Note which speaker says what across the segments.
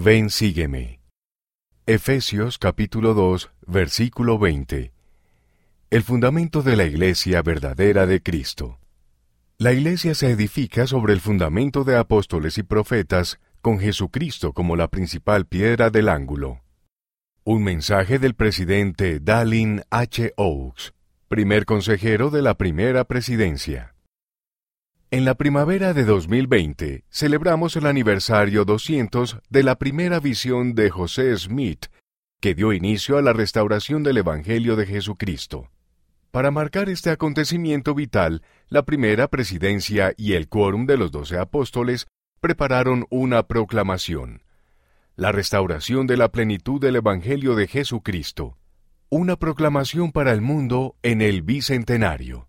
Speaker 1: Ven, sígueme. Efesios capítulo 2, versículo 20. El fundamento de la iglesia verdadera de Cristo. La iglesia se edifica sobre el fundamento de apóstoles y profetas, con Jesucristo como la principal piedra del ángulo. Un mensaje del presidente Dallin H. Oaks, primer consejero de la primera presidencia. En la primavera de 2020 celebramos el aniversario 200 de la primera visión de José Smith, que dio inicio a la restauración del Evangelio de Jesucristo. Para marcar este acontecimiento vital, la primera presidencia y el quórum de los doce apóstoles prepararon una proclamación. La restauración de la plenitud del Evangelio de Jesucristo. Una proclamación para el mundo en el bicentenario.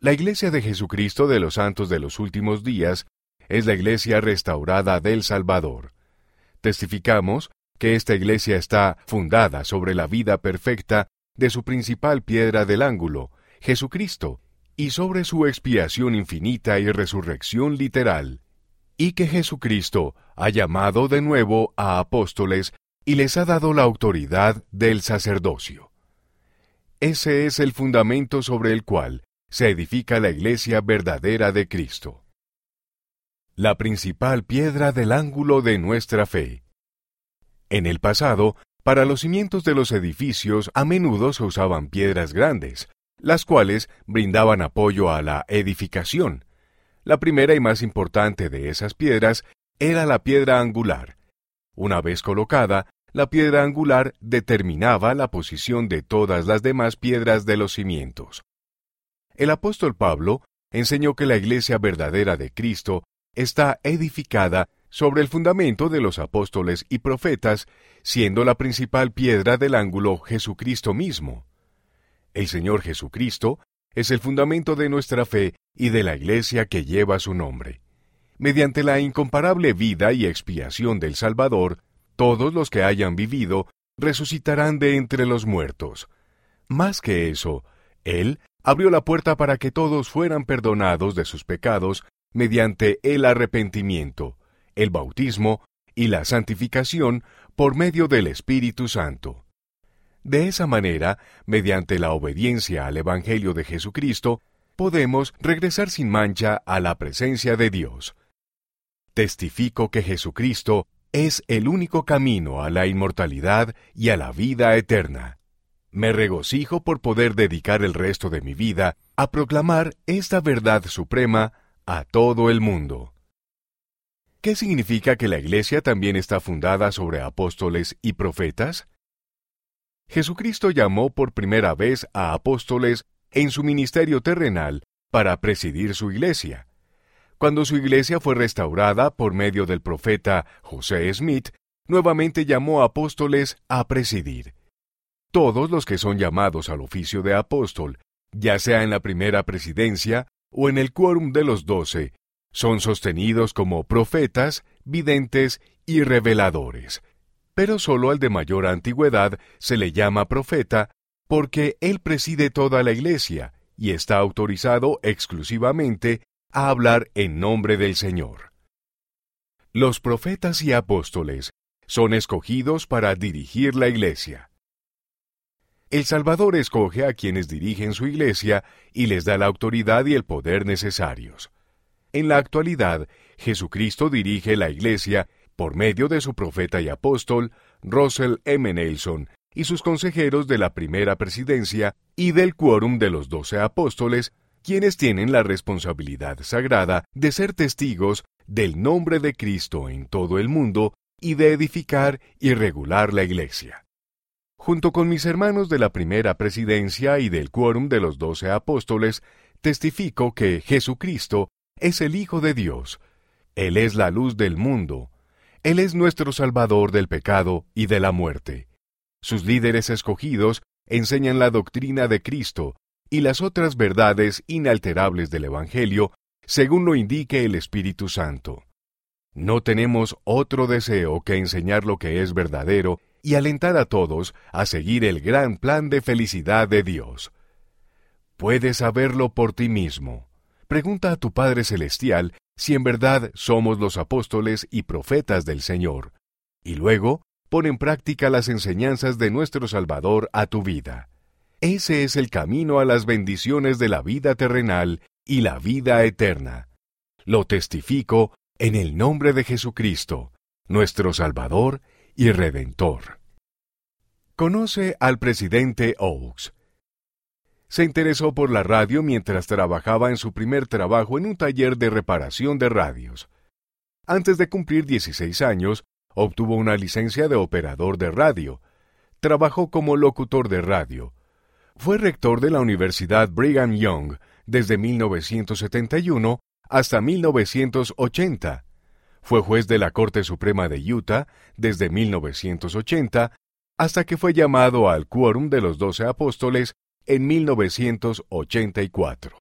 Speaker 1: La Iglesia de Jesucristo de los Santos de los Últimos Días es la Iglesia restaurada del Salvador. Testificamos que esta Iglesia está fundada sobre la vida perfecta de su principal piedra del ángulo, Jesucristo, y sobre su expiación infinita y resurrección literal, y que Jesucristo ha llamado de nuevo a apóstoles y les ha dado la autoridad del sacerdocio. Ese es el fundamento sobre el cual se edifica la iglesia verdadera de Cristo. La principal piedra del ángulo de nuestra fe. En el pasado, para los cimientos de los edificios a menudo se usaban piedras grandes, las cuales brindaban apoyo a la edificación. La primera y más importante de esas piedras era la piedra angular. Una vez colocada, la piedra angular determinaba la posición de todas las demás piedras de los cimientos. El apóstol Pablo enseñó que la iglesia verdadera de Cristo está edificada sobre el fundamento de los apóstoles y profetas, siendo la principal piedra del ángulo Jesucristo mismo. El Señor Jesucristo es el fundamento de nuestra fe y de la iglesia que lleva su nombre. Mediante la incomparable vida y expiación del Salvador, todos los que hayan vivido resucitarán de entre los muertos. Más que eso, Él abrió la puerta para que todos fueran perdonados de sus pecados mediante el arrepentimiento, el bautismo y la santificación por medio del Espíritu Santo. De esa manera, mediante la obediencia al Evangelio de Jesucristo, podemos regresar sin mancha a la presencia de Dios. Testifico que Jesucristo es el único camino a la inmortalidad y a la vida eterna. Me regocijo por poder dedicar el resto de mi vida a proclamar esta verdad suprema a todo el mundo. ¿Qué significa que la Iglesia también está fundada sobre apóstoles y profetas? Jesucristo llamó por primera vez a apóstoles en su ministerio terrenal para presidir su Iglesia. Cuando su Iglesia fue restaurada por medio del profeta José Smith, nuevamente llamó a apóstoles a presidir. Todos los que son llamados al oficio de apóstol, ya sea en la primera presidencia o en el quórum de los doce, son sostenidos como profetas, videntes y reveladores. Pero solo al de mayor antigüedad se le llama profeta porque él preside toda la iglesia y está autorizado exclusivamente a hablar en nombre del Señor. Los profetas y apóstoles son escogidos para dirigir la iglesia. El Salvador escoge a quienes dirigen su iglesia y les da la autoridad y el poder necesarios. En la actualidad, Jesucristo dirige la iglesia por medio de su profeta y apóstol, Russell M. Nelson, y sus consejeros de la primera presidencia y del quórum de los doce apóstoles, quienes tienen la responsabilidad sagrada de ser testigos del nombre de Cristo en todo el mundo y de edificar y regular la iglesia. Junto con mis hermanos de la primera presidencia y del quórum de los doce apóstoles, testifico que Jesucristo es el Hijo de Dios. Él es la luz del mundo. Él es nuestro Salvador del pecado y de la muerte. Sus líderes escogidos enseñan la doctrina de Cristo y las otras verdades inalterables del Evangelio, según lo indique el Espíritu Santo. No tenemos otro deseo que enseñar lo que es verdadero y alentar a todos a seguir el gran plan de felicidad de Dios. Puedes saberlo por ti mismo. Pregunta a tu Padre Celestial si en verdad somos los apóstoles y profetas del Señor. y luego pon en práctica las enseñanzas de nuestro Salvador a tu vida. Ese es el camino a las bendiciones de la vida terrenal y la vida eterna. Lo testifico en el nombre de Jesucristo, nuestro Salvador y Redentor. Conoce al presidente Oaks. Se interesó por la radio mientras trabajaba en su primer trabajo en un taller de reparación de radios. Antes de cumplir 16 años, obtuvo una licencia de operador de radio. Trabajó como locutor de radio. Fue rector de la Universidad Brigham Young desde 1971 hasta 1980. Fue juez de la Corte Suprema de Utah desde 1980 hasta que fue llamado al Quórum de los Doce Apóstoles en 1984.